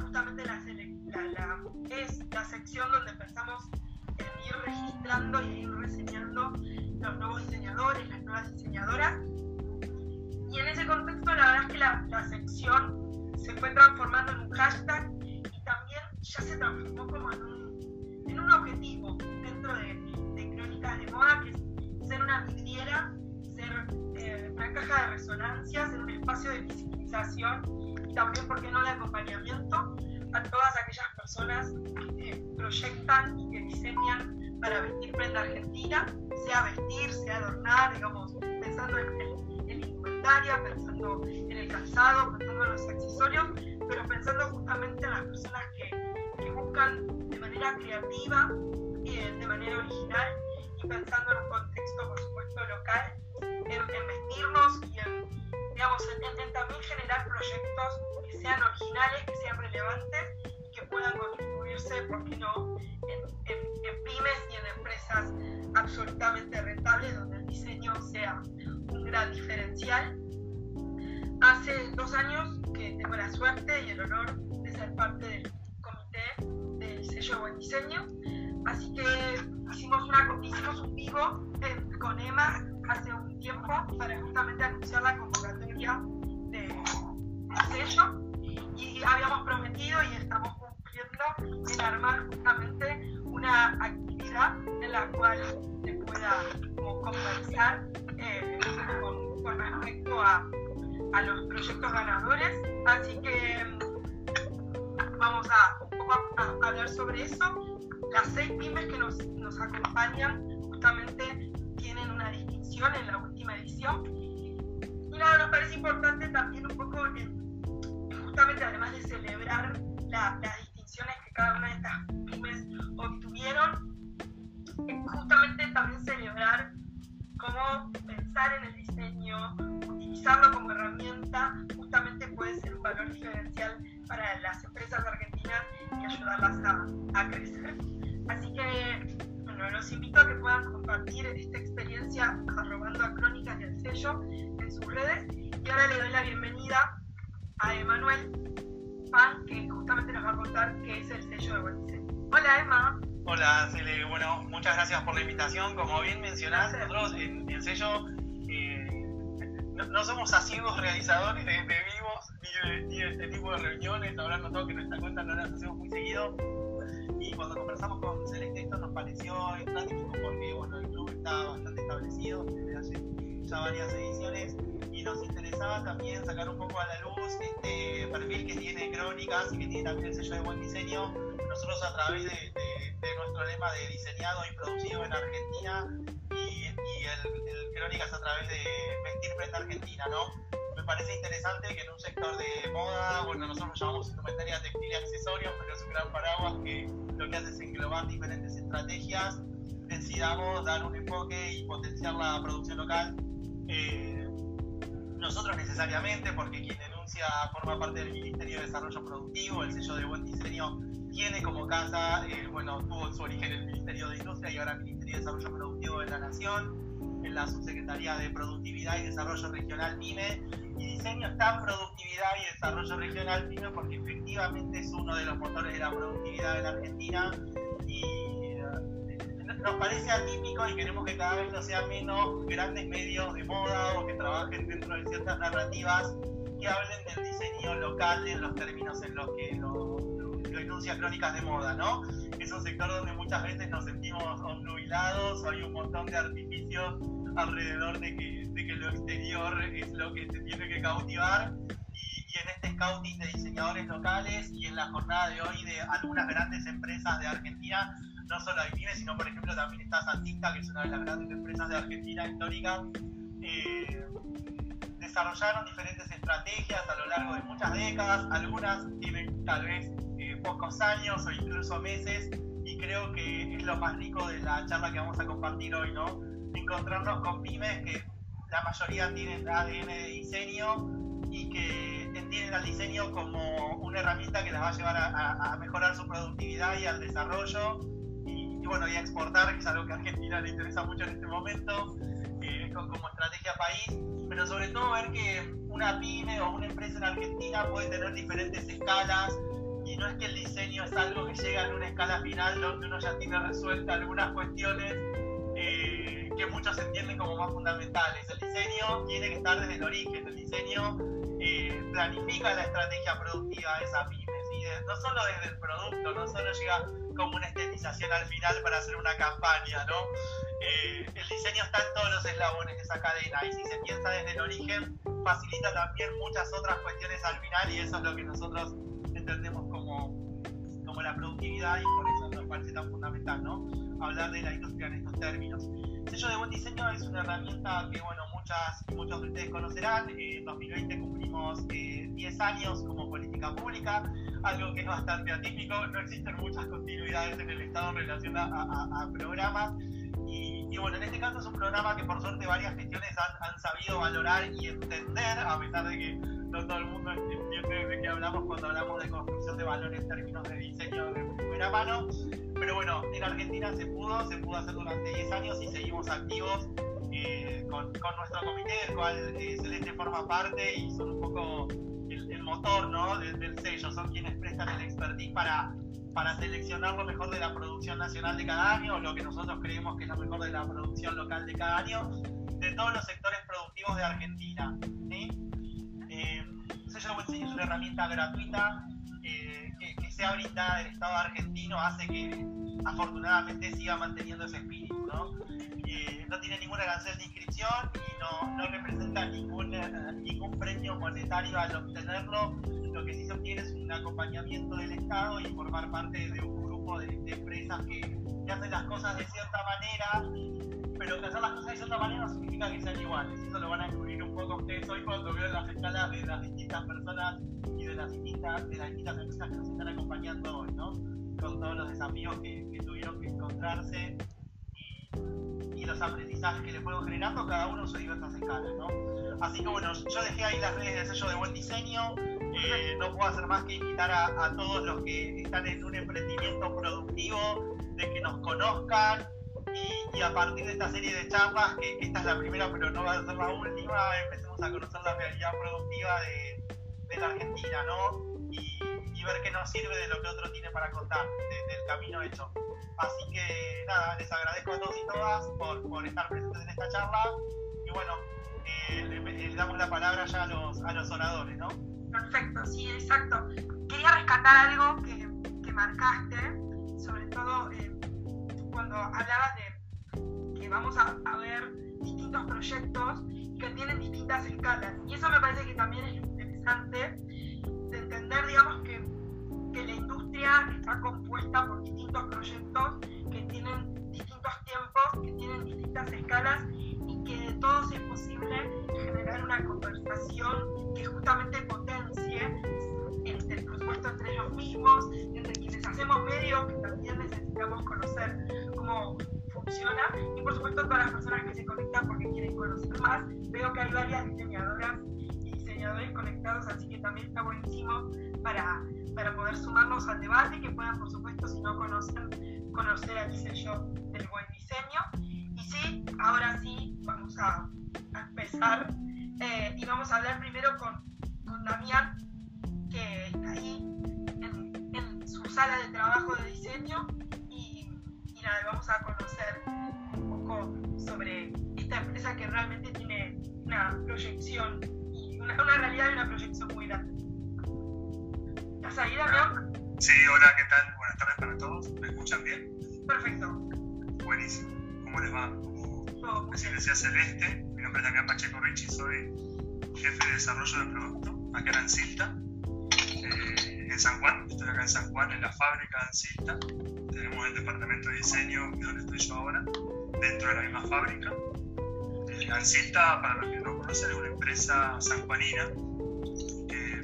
justamente la, es la sección donde empezamos a ir registrando y ir reseñando los nuevos diseñadores, las nuevas diseñadoras. Y en ese contexto la verdad es que la, la sección se fue transformando en un hashtag y también ya se transformó como en un, en un objetivo dentro de, de, Crónicas de Moda, que es ser una vidriera, ser eh, una caja de resonancia, ser un espacio de visibilización y también, ¿por qué no?, de acompañamiento a todas aquellas personas que proyectan y que diseñan para vestir prenda argentina, sea vestir, sea adornar, digamos, pensando en, en, indumentaria, pensando en el calzado, pensando en los accesorios, pero pensando justamente en las personas que, que buscan de manera creativa y de, manera original y pensando en un contexto, por supuesto, local, en, vestirnos y en, digamos, en, también generar proyectos que sean originales, que sean relevantes y que puedan contribuirse, ¿por qué no?, en, pymes y en empresas absolutamente rentables donde el diseño sea un gran diferencial. Hace dos años que tengo la suerte y el honor de ser parte del comité del sello buen diseño, así que hicimos, una, hicimos un vivo con Emma hace un tiempo para justamente anunciar la convocatoria de, del sello y habíamos prometido y estamos cumpliendo en armar justamente una actividad en la cual se pueda conversar eh, con, respecto a, a, los proyectos ganadores. Así que mm, vamos a, poco a, hablar sobre eso. Las seis pymes que nos, nos acompañan justamente tienen una distinción en la última edición. Y nada, nos parece importante también un poco, justamente además de celebrar la, las distinciones que cada una de estas pymes obtuvieron, justamente también celebrar cómo pensar en el diseño, utilizarlo como herramienta, justamente puede ser un valor diferencial para las empresas argentinas y ayudarlas a, a crecer. Así que, bueno, los invito a que puedan compartir esta experiencia arrobando a Crónicas del Sello en sus redes. Y ahora le doy la bienvenida a Emanuel Pan, que justamente nos va a contar qué es el sello de buen diseño. Hola, Emma. Hola, Cele. Bueno, muchas gracias por la invitación. Como bien mencionaste, nosotros en, el sello eh, no, somos asiduos realizadores de, vivos ni de, este tipo de reuniones. Verdad, notado que nuestra cuenta no las hacemos muy seguido. Y cuando conversamos con Celeste, nos pareció estratégico porque bueno, el club está bastante establecido desde hace ya varias ediciones y nos interesaba también sacar un poco a la luz este perfil que tiene Crónicas y que tiene también el sello de buen diseño. Nosotros a través de nuestro lema de diseñado y producido en Argentina y, el, Crónicas a través de vestir prenda argentina, ¿no? Parece interesante que en un sector de moda, bueno, nosotros llamamos indumentaria textil y accesorios, pero es un gran paraguas que lo que hace es englobar diferentes estrategias, decidamos dar un enfoque y potenciar la producción local. Eh, nosotros necesariamente, porque quien denuncia forma parte del Ministerio de Desarrollo Productivo, el sello de buen diseño tiene como casa, eh, bueno, tuvo su origen en el Ministerio de Industria y ahora el Ministerio de Desarrollo Productivo de la Nación, en la Subsecretaría de Productividad y Desarrollo Regional PYME. Y diseño está en productividad y desarrollo regional PYME porque efectivamente es uno de los motores de la productividad en Argentina y eh, nos parece atípico y queremos que cada vez lo sean menos grandes medios de moda o que trabajen dentro de ciertas narrativas que hablen del diseño local en los términos en los que lo denuncias crónicas de moda, ¿no? Es un sector donde muchas veces nos sentimos obnubilados, hay un montón de artificios alrededor de que, de que lo exterior es lo que te tiene que cautivar. Y, en este scouting de diseñadores locales y en la jornada de hoy de algunas grandes empresas de Argentina, no solo hay pymes, sino por ejemplo también está Santista, que es una de las grandes empresas de Argentina histórica. Eh, desarrollaron diferentes estrategias a lo largo de muchas décadas, algunas tienen tal vez pocos años o incluso meses y creo que es lo más rico de la charla que vamos a compartir hoy, ¿no? Encontrarnos con pymes que la mayoría tienen ADN de diseño y que entienden al diseño como una herramienta que les va a llevar a, mejorar su productividad y al desarrollo y, bueno, y a exportar, que es algo que a Argentina le interesa mucho en este momento eh, como estrategia país, pero sobre todo ver que una pyme o una empresa en Argentina puede tener diferentes escalas y no es que el diseño es algo que llega en una escala final donde uno ya tiene resuelta algunas cuestiones eh, que muchos entienden como más fundamentales. El diseño tiene que estar desde el origen, el diseño eh, planifica la estrategia productiva de esa pymes, y no solo desde el producto, no solo llega como una estetización al final para hacer una campaña, ¿no? Eh, el diseño está en todos los eslabones de esa cadena y si se piensa desde el origen facilita también muchas otras cuestiones al final y eso es lo que nosotros entendemos la productividad y por eso nos parece tan fundamental, ¿no? Hablar de la industria en estos términos. El sello de buen diseño es una herramienta que, bueno, muchas muchos de ustedes conocerán. en 2020 cumplimos 10 eh, años como política pública, algo que es bastante atípico. No existen muchas continuidades en el Estado en relación a, programas. Y, bueno, en este caso es un programa que por suerte varias gestiones han, sabido valorar y entender, a pesar de que no todo el mundo entiende de qué hablamos cuando hablamos de construcción de valor en términos de diseño de primera mano. Pero bueno, en Argentina se pudo, se pudo hacer durante 10 años y seguimos activos eh, con, nuestro comité, del cual eh, Celeste forma parte y son un poco el, motor ¿no? del, sello, son quienes prestan el expertise para, para seleccionar lo mejor de la producción nacional de cada año, lo que nosotros creemos que es lo mejor de la producción local de cada año, de todos los sectores productivos de Argentina. Eh, sello es una herramienta gratuita que, que sea brindada del Estado argentino, hace que afortunadamente siga manteniendo ese espíritu. ¿no? no tiene ninguna arancel de inscripción y no, no representa ningún, eh, ningún premio monetario al obtenerlo. Lo que sí se obtiene es un acompañamiento del Estado y formar parte de un grupo de, empresas que, que, hacen las cosas de cierta manera, pero que hacer las cosas de cierta manera no significa que sean iguales. Eso lo van a descubrir un poco ustedes hoy cuando vean las escalas de las distintas personas y de las distintas, de las distintas empresas que nos están acompañando hoy, ¿no? Con todos los desafíos que, tuvieron que encontrarse y los aprendizajes que le fueron generando, cada uno se diversas escalas, ¿no? Así que bueno, yo dejé ahí las redes de sello de buen diseño, eh, no puedo hacer más que invitar a, todos los que están en un emprendimiento productivo, de que nos conozcan y, a partir de esta serie de charlas, que, esta es la primera pero no va a ser la última, empecemos a conocer la realidad productiva de, de la Argentina, ¿no? Y, y, ver qué nos sirve de lo que otro tiene para contar, del camino hecho. Así que nada, les agradezco a todos y todas por, por estar presentes en esta charla. Y bueno, eh, le, damos la palabra ya a los, a los oradores, ¿no? Perfecto, sí, exacto. Quería rescatar algo que, que marcaste, sobre todo eh, cuando hablabas de vamos a, ver distintos proyectos que tienen distintas escalas. Y eso me parece que también es interesante de entender, digamos, que que la industria está compuesta por distintos proyectos que tienen distintos tiempos, que tienen distintas escalas y que de todos es posible generar una conversación que justamente potencie, entre, por supuesto, entre ellos mismos, entre quienes hacemos medios, que también necesitamos conocer cómo funciona, y por supuesto todas las personas que se conectan porque quieren conocer más. Veo que hay varias diseñadoras y diseñadores conectados, así que también está buenísimo para para poder sumarnos al debate, y que puedan, por supuesto, si no conocen, conocer el sello del buen diseño. Y sí, ahora sí, vamos a, empezar eh, y vamos a hablar primero con, con Damián, que está ahí en, en, su sala de trabajo de diseño y nada, vamos a conocer un poco sobre esta empresa que realmente tiene una proyección y una, una realidad y una proyección muy grande. ¿Estás ahí, Damián? Sí, hola, ¿qué tal? Buenas tardes para todos. ¿Me escuchan bien? Perfecto. Buenísimo. ¿Cómo les va? Como recién decía Celeste, mi nombre es Damián Pacheco Ricci, soy jefe de desarrollo de producto acá en Ancilta, en San Juan. Estoy acá en San Juan, en la fábrica de Ancilta. Tenemos el departamento de diseño, que donde estoy yo ahora, dentro de la misma fábrica. Eh, Ancilta, para los que no conocen, es una empresa sanjuanina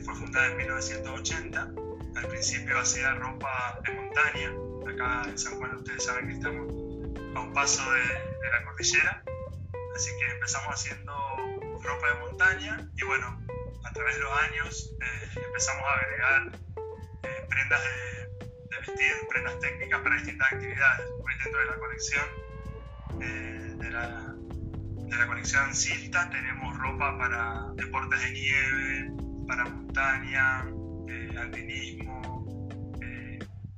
fue fundada en 1980. Al principio hacía ropa de montaña. Acá en San Juan ustedes saben que estamos a un paso de, la cordillera. Así que empezamos haciendo ropa de montaña y bueno, a través de los años eh, empezamos a agregar eh, prendas de, vestir, prendas técnicas para distintas actividades. Hoy dentro de la colección eh, de la de la colección Silta tenemos ropa para deportes de nieve, para montaña, eh, alpinismo,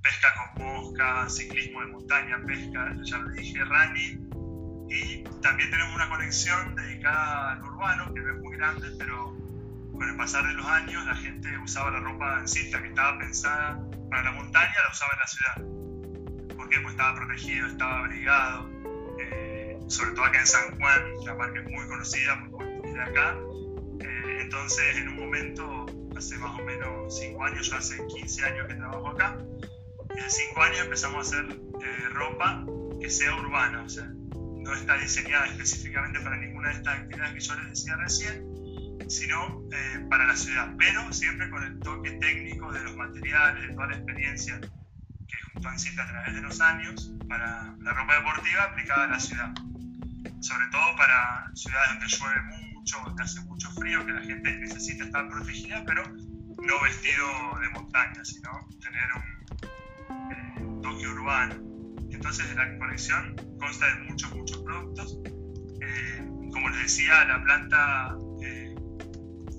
pesca con mosca, ciclismo de montaña, pesca, ya lo dije, running. Y también tenemos una colección dedicada al urbano, que no es muy grande, pero con el pasar de los años la gente usaba la ropa en cinta que estaba pensada para la montaña, la usaba en la ciudad. Porque pues estaba protegido, estaba abrigado. Eh, sobre todo acá en San Juan, la marca es muy conocida porque de acá. Eh, entonces, en un momento, hace más o menos 5 años, yo hace 15 años que trabajo acá, en 5 años empezamos a hacer eh, ropa que sea urbana, o sea, no está diseñada específicamente para ninguna de estas actividades que yo les decía recién, sino eh, para la ciudad, pero siempre con el toque técnico de los materiales, de toda la experiencia que sido a través de los años para la ropa deportiva aplicada a la ciudad. Sobre todo para ciudades donde llueve mucho, donde hace mucho frío, que la gente necesita estar protegida, pero no vestido de montaña, sino tener un eh, toque urbano. Entonces la colección consta de muchos, muchos productos. Eh, como les decía, la planta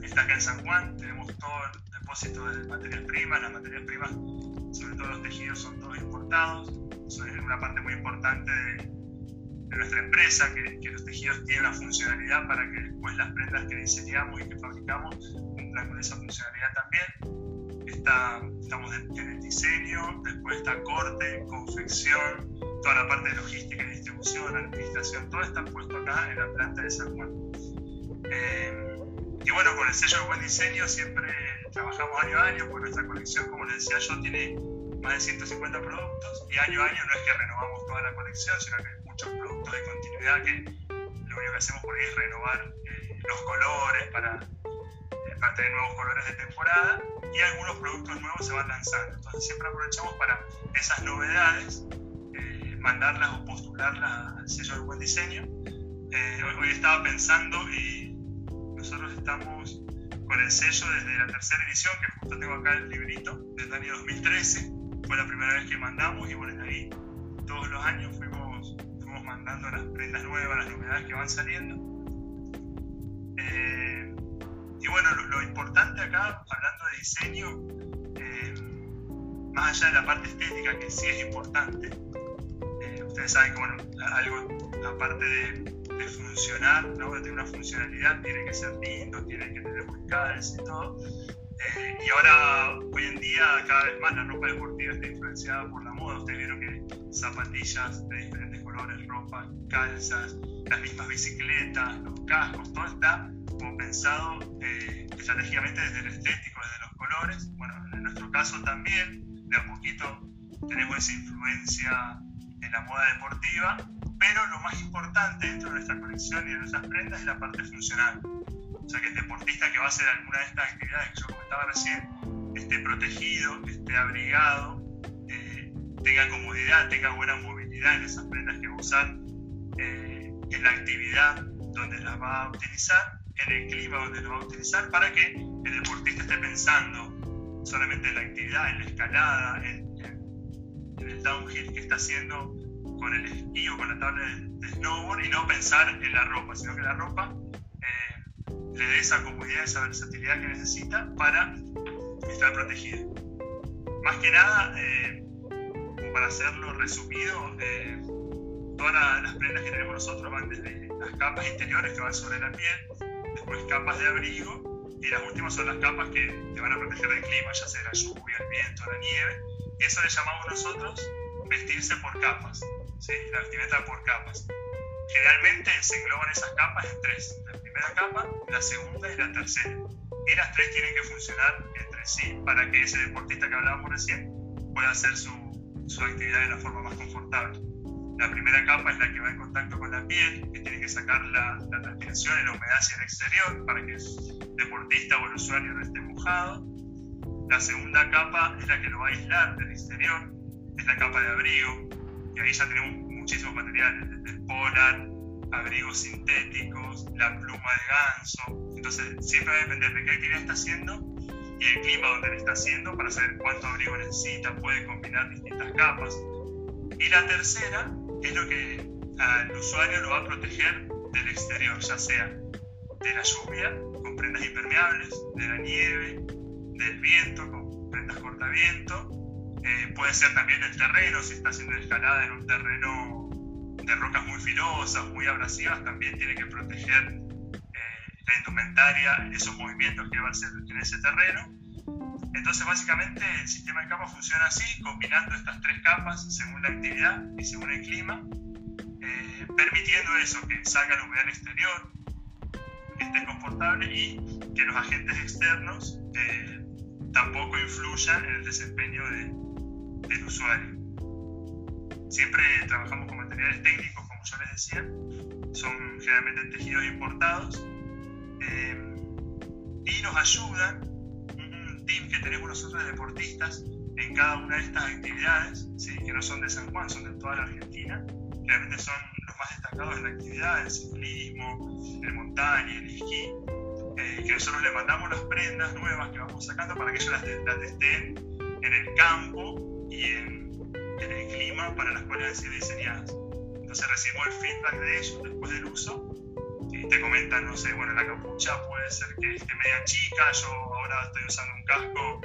está acá en San Juan, tenemos todo el depósito de materias primas, las materias primas, sobre todo los tejidos, son todos importados, eso es una parte muy importante de, nuestra empresa, que, que, los tejidos tienen una funcionalidad para que después las prendas que diseñamos y que fabricamos cumplan con esa funcionalidad también. Está, estamos en, el diseño, después está corte, confección, toda la parte de logística y distribución, administración, todo está puesto acá en la planta de San Juan. Eh, y bueno, con el sello de buen diseño siempre trabajamos año a año, porque nuestra colección, como les decía yo, tiene más de 150 productos y año a año no es que renovamos toda la colección, sino que hay muchos productos de continuidad que lo único que hacemos por ahí es renovar eh, los colores para, eh, para tener nuevos colores de temporada y algunos productos nuevos se van lanzando. Entonces siempre aprovechamos para esas novedades, eh, mandarlas o postularlas al sello de buen diseño. hoy estaba pensando y nosotros estamos con el sello desde la tercera edición, que justo tengo acá el librito, del año 2013. Fue la primera vez que mandamos y bueno, ahí todos los años fuimos, fuimos mandando las prendas nuevas, las novedades que van saliendo. Eh, y bueno, lo, importante acá, hablando de diseño, eh, más allá de la parte estética, que sí es importante, eh, ustedes saben que bueno, algo aparte de de funcionar, ¿no? de tener una funcionalidad, tiene que ser lindo, tiene que tener buen y todo. Eh, y ahora, hoy en día, cada vez más la ropa deportiva está influenciada por la moda. Ustedes vieron que zapatillas de diferentes colores, ropa, calzas, las mismas bicicletas, los cascos, todo está pensado eh, estratégicamente desde el estético, desde los colores. Bueno, en nuestro caso también, de a poquito tenemos esa influencia en la moda deportiva pero lo más importante dentro de nuestra colección y de nuestras prendas es la parte funcional. O sea, que el deportista que va a hacer alguna de estas actividades que yo comentaba recién esté protegido, esté abrigado, eh, tenga comodidad, tenga buena movilidad en esas prendas que va a usar eh, en la actividad donde las va a utilizar, en el clima donde las va a utilizar, para que el deportista esté pensando solamente en la actividad, en la escalada, en, en el downhill que está haciendo con el esquí o con la tabla de, snowboard y no pensar en la ropa, sino que la ropa eh, le dé esa comodidad, esa versatilidad que necesita para estar protegida. Más que nada, eh, para hacerlo resumido, eh, todas las prendas que tenemos nosotros van desde las capas interiores que van sobre la piel, después capas de abrigo y las últimas son las capas que te van a proteger del clima, ya sea la lluvia, el viento, la nieve. Y eso le llamamos nosotros vestirse por capas. ¿Sí? la vestimenta por capas. Generalmente se engloban esas capas en tres, la primera capa, la segunda y la tercera. Y las tres tienen que funcionar entre sí para que ese deportista que hablábamos recién pueda hacer su, su actividad de la forma más confortable. La primera capa es la que va en contacto con la piel, que tiene que sacar la, la transpiración y la humedad hacia el exterior para que el deportista o el usuario no esté mojado. La segunda capa es la que lo va a aislar del exterior, es la capa de abrigo, ahí ya tenemos muchísimos materiales, desde polar, abrigos sintéticos, la pluma de ganso. Entonces, siempre va a depender de qué actividad está haciendo y el clima donde le está haciendo para saber cuánto abrigo necesita, puede combinar distintas capas. Y la tercera es lo que al usuario lo va a proteger del exterior, ya sea de la lluvia, con prendas impermeables, de la nieve, del viento, con prendas cortaviento, Eh, puede ser también el terreno, si está haciendo escalada en un terreno de rocas muy filosas, muy abrasivas, también tiene que proteger eh, la indumentaria, esos movimientos que va a hacer en ese terreno. Entonces, básicamente, el sistema de capas funciona así, combinando estas tres capas según la actividad y según el clima, eh, permitiendo eso, que salga la humedad exterior, que esté confortable y que los agentes externos eh, tampoco influyan en el desempeño del usuario. Siempre trabajamos con materiales técnicos, como yo les decía, son generalmente tejidos importados eh, y nos ayudan un team que tenemos nosotros de deportistas en cada una de estas actividades, ¿sí? que no son de San Juan, son de toda la Argentina, realmente son los más destacados en la actividad, el ciclismo, el montaña, el esquí, eh, que nosotros le mandamos las prendas nuevas que vamos sacando para que ellos las, estén en el campo y en, el clima para las cuales han sido diseñadas. Entonces recibimos el feedback de ellos después del uso y te comentan, no sé, bueno, la capucha puede ser que esté media chica, yo ahora estoy usando un casco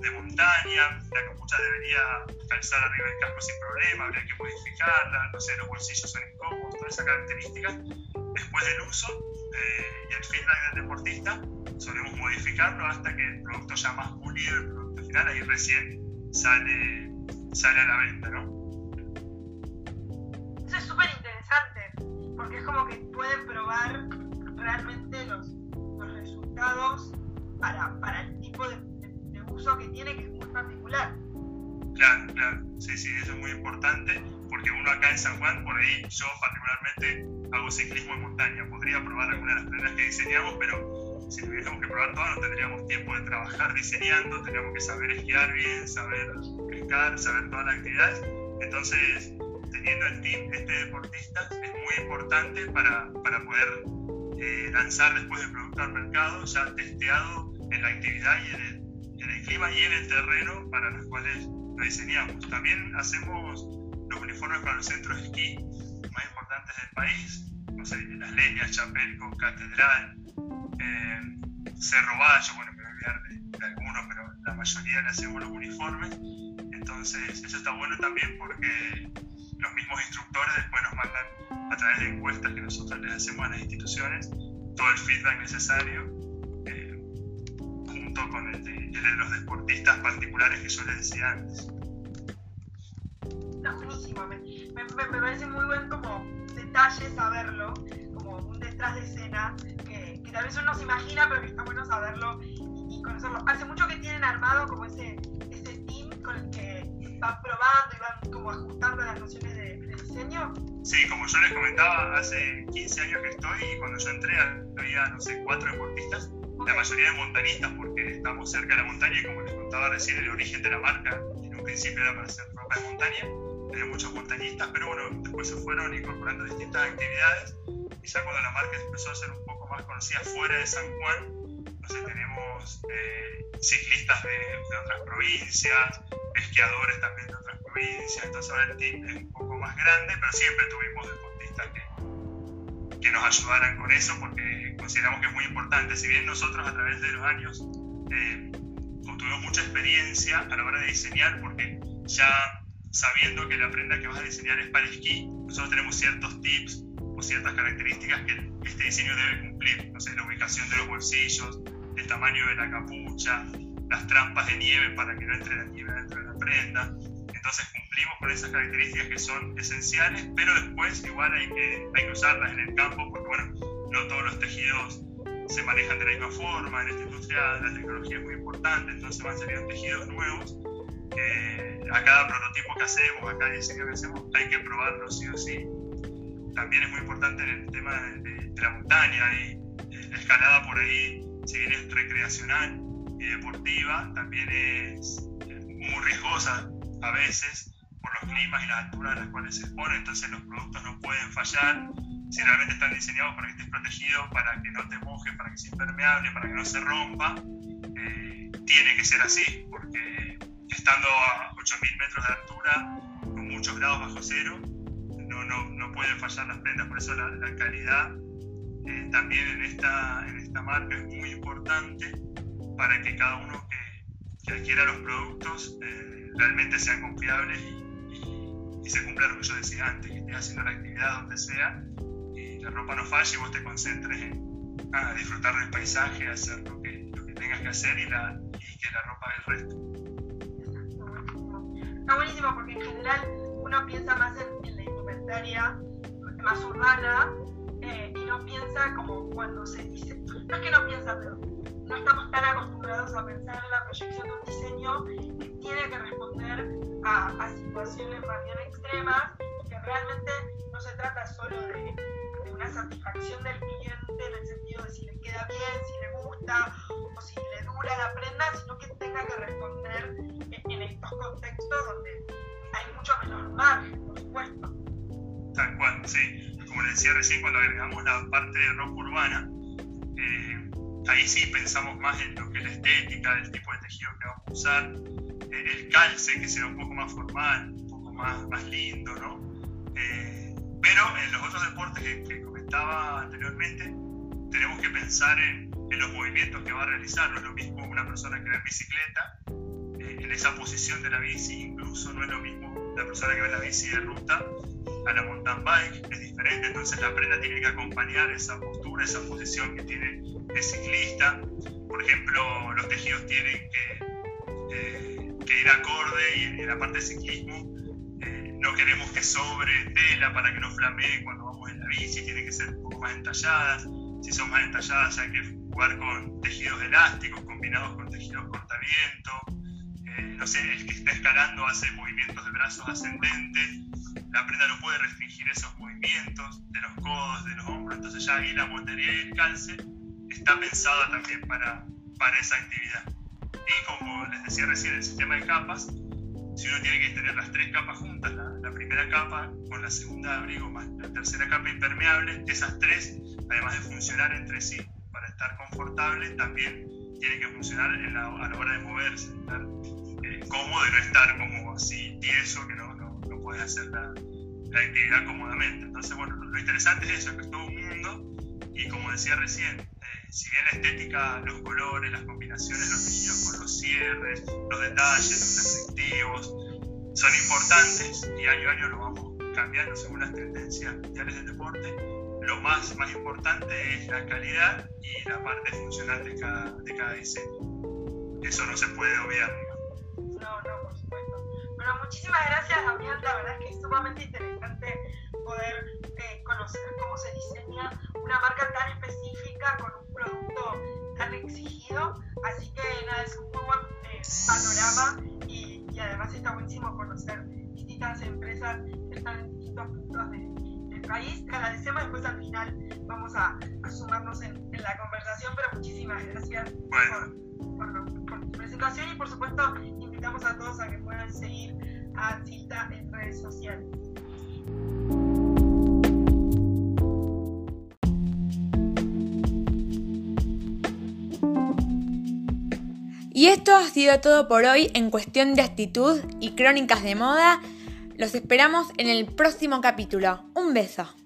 de montaña, la capucha debería calzar arriba del casco sin problema, habría que modificarla, no sé, los bolsillos son incómodos, todas esas características. Después del uso eh, y el feedback del deportista, solemos modificarlo hasta que el producto ya más pulido, el producto final, ahí recién sale, sale a la venta, ¿no? Eso es súper interesante, porque es como que pueden probar realmente los, los resultados para, para el tipo de uso que tiene que es muy particular. Claro, claro, sí, sí, eso es muy importante porque uno acá en San Juan, por ahí yo particularmente hago ciclismo en montaña, podría probar algunas de las prendas que diseñamos, pero si tuviésemos que probar todas no tendríamos tiempo de trabajar diseñando, tendríamos que saber esquiar bien, saber pescar, saber todas las actividades, entonces teniendo el team este deportista es muy importante para, para poder eh, lanzar después el producto al mercado ya testeado en la actividad y en el en el clima y en el terreno para los cuales lo diseñamos. También hacemos los uniformes para los centros de esquí más importantes del país, no sé, Las Leñas, Chapelco, Catedral, eh, Cerro Bayo, bueno, me voy a olvidar de, algunos, pero la mayoría le hacemos los uniformes. Entonces, eso está bueno también porque los mismos instructores después nos mandan a través de encuestas que nosotros les hacemos a las instituciones todo el feedback necesario con el de, los deportistas particulares que yo les decía antes. No, buenísimo, me, me, me, parece muy buen como detalle saberlo, como un detrás de escena que, tal vez uno se imagina, pero que está bueno saberlo y, conocerlo. Hace mucho que tienen armado como ese, ese team con el que van probando y van como ajustando las nociones de, de diseño. Sí, como yo les comentaba, hace 15 años que estoy y cuando yo entré había, no sé, cuatro deportistas la mayoría de montañistas porque estamos cerca de la montaña y como les contaba recién el origen de la marca en un principio era para hacer ropa de montaña tenía muchos montañistas pero bueno después se fueron incorporando distintas actividades ya cuando la marca empezó a ser un poco más conocida fuera de San Juan entonces tenemos eh, ciclistas de, de, otras provincias esquiadores también de otras provincias entonces ahora el team es un poco más grande pero siempre tuvimos deportistas que, que nos ayudaran con eso porque consideramos que es muy importante. Si bien nosotros a través de los años eh, obtuvimos mucha experiencia a la hora de diseñar, porque ya sabiendo que la prenda que vas a diseñar es para esquí, nosotros tenemos ciertos tips o ciertas características que este diseño debe cumplir. No sé, la ubicación de los bolsillos, el tamaño de la capucha, las trampas de nieve para que no entre la nieve dentro de la prenda. Entonces cumplimos con esas características que son esenciales, pero después igual hay que, hay que usarlas en el campo porque, bueno, no todos los tejidos se manejan de la misma forma, en esta industria la tecnología es muy importante, entonces van saliendo tejidos nuevos. a cada prototipo que hacemos, a cada diseño que hacemos, hay que probarlo sí o sí. También es muy importante en el tema de, la montaña y eh, la escalada por ahí, si bien es recreacional y deportiva, también es muy riesgosa a veces por los climas y las alturas a las cuales se expone, entonces los productos no pueden fallar. Si realmente están diseñados para que estés protegido, para que no te moje, para que sea impermeable, para que no se rompa, eh, tiene que ser así, porque estando a 8.000 metros de altura, con muchos grados bajo cero, pueden fallar las prendas, por eso la, la calidad eh, también en esta, en esta marca es muy importante para que cada uno que, que adquiera los productos eh, realmente sean confiables y, se cumpla lo que yo decía antes, que estés haciendo la actividad donde sea y la ropa no falle y vos te concentres en disfrutar del paisaje, hacer lo que, lo que tengas que hacer y, la, y que la ropa del resto. Está buenísimo porque en general uno piensa más en, en la indumentaria más urbana eh, y no piensa como cuando se dice, no es que no piensa, pero no estamos tan acostumbrados a pensar en la proyección de un diseño que tiene que responder a, a situaciones más bien extremas, que realmente no se trata solo de, de, una satisfacción del cliente en el sentido de si le queda bien, si le gusta o si le dura la prenda, sino que tenga que responder en, en estos contextos donde hay mucho menor margen, por supuesto. Tal cual, sí como les decía recién, cuando agregamos la parte de ropa urbana, eh, ahí sí pensamos más en lo que es la estética, el tipo de tejido que vamos a usar, eh, el calce que sea un poco más formal, un poco más, más lindo, ¿no? Eh, pero en los otros deportes que, comentaba anteriormente, tenemos que pensar en, en, los movimientos que va a realizar. No es lo mismo una persona que va en bicicleta, en esa posición de la bici, incluso no es lo mismo la persona que va en la bici de ruta a la mountain bike, es diferente, entonces la prenda tiene que acompañar esa postura, esa posición que tiene el ciclista. Por ejemplo, los tejidos tienen que, eh, que ir acorde y en la parte de ciclismo eh, no queremos que sobre tela para que no flamee cuando vamos en la bici, tiene que ser un poco más entalladas. Si son más entalladas hay que jugar con tejidos elásticos combinados con tejidos cortaviento. Eh, no sé, el que está escalando hace movimientos de brazos ascendentes la prenda no puede restringir esos movimientos de los codos, de los hombros, entonces ya ahí la montería y el calce está pensada también para, para esa actividad. Y como les decía recién, el sistema de capas, si uno tiene que tener las tres capas juntas, la, primera capa con la segunda abrigo más la tercera capa impermeable, esas tres, además de funcionar entre sí para estar confortable, también tienen que funcionar a la hora de moverse, estar eh, cómodo y no estar como así tieso, que no, puedes hacer la, actividad cómodamente. Entonces, bueno, lo interesante es eso, que es todo un mundo y como decía recién, eh, si bien la estética, los colores, las combinaciones, los tejidos con los cierres, los detalles, los reflectivos, son importantes y año a año lo vamos cambiando según las tendencias mundiales del deporte, lo más, más importante es la calidad y la parte funcional de cada, de cada diseño. Eso no se puede obviar. Bueno, muchísimas gracias, Gabriel. La verdad es que es sumamente interesante poder eh, conocer cómo se diseña una marca tan específica con un producto tan exigido. Así que nada, es un muy buen eh, panorama y, y, además está buenísimo conocer distintas empresas que están en distintos puntos del país. Te agradecemos después al final vamos a, a sumarnos en, en, la conversación, pero muchísimas gracias por, por, por, tu presentación y por supuesto invitamos a todos a que puedan seguir a Cita en redes sociales. Y esto ha sido todo por hoy en cuestión de actitud y crónicas de moda. Los esperamos en el próximo capítulo. Un beso.